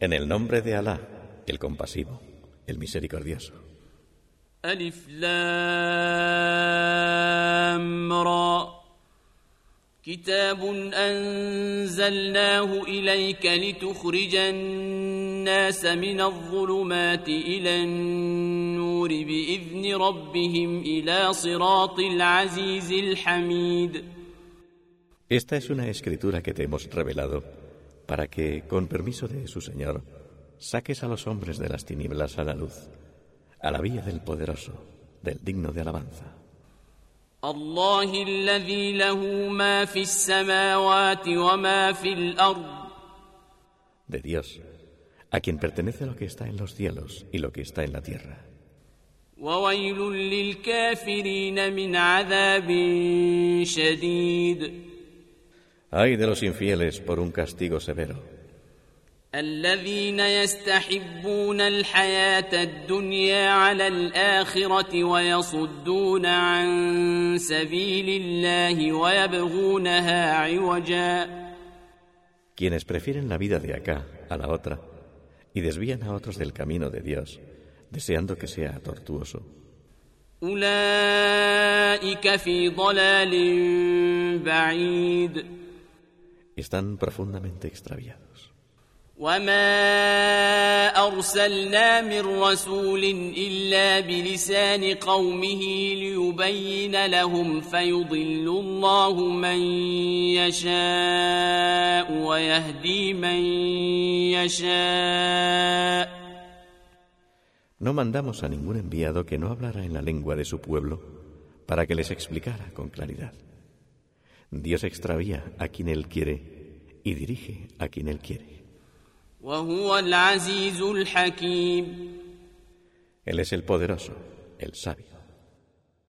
En el nombre de Alá, el compasivo, el misericordioso. ألف لام را كتاب أنزلناه إليك لتخرج الناس من الظلمات إلى النور بإذن ربهم إلى صراط العزيز الحميد Esta es una escritura que te hemos revelado para que, con permiso de su Señor, saques a los hombres de las tinieblas a la luz, a la vía del poderoso, del digno de alabanza. الله الذي له ما في السماوات وما في الأرض De Dios, a quien pertenece lo que está en los cielos y lo que está en la tierra. وويل للكافرين من عذاب شديد Ay de los infieles por un castigo severo, الذين يستحبون الحياة الدنيا على الآخرة ويصدون عن سبيل الله ويبغونها عوجا quienes prefieren la vida de acá a la otra y desvían a otros del camino de Dios, deseando que sea tortuoso. أولئك في ضلال بعيد Están profundamente extraviados. وما أرسلنا من رسول إلا بلسان قومه ليبين لهم فيضل الله من يشاء ويهدي من يشاء No mandamos a ningún enviado que no hablara en la lengua de su pueblo para que les explicara con claridad. Dios extravía a quien Él quiere y dirige a quien Él quiere. Él es el poderoso, el sabio.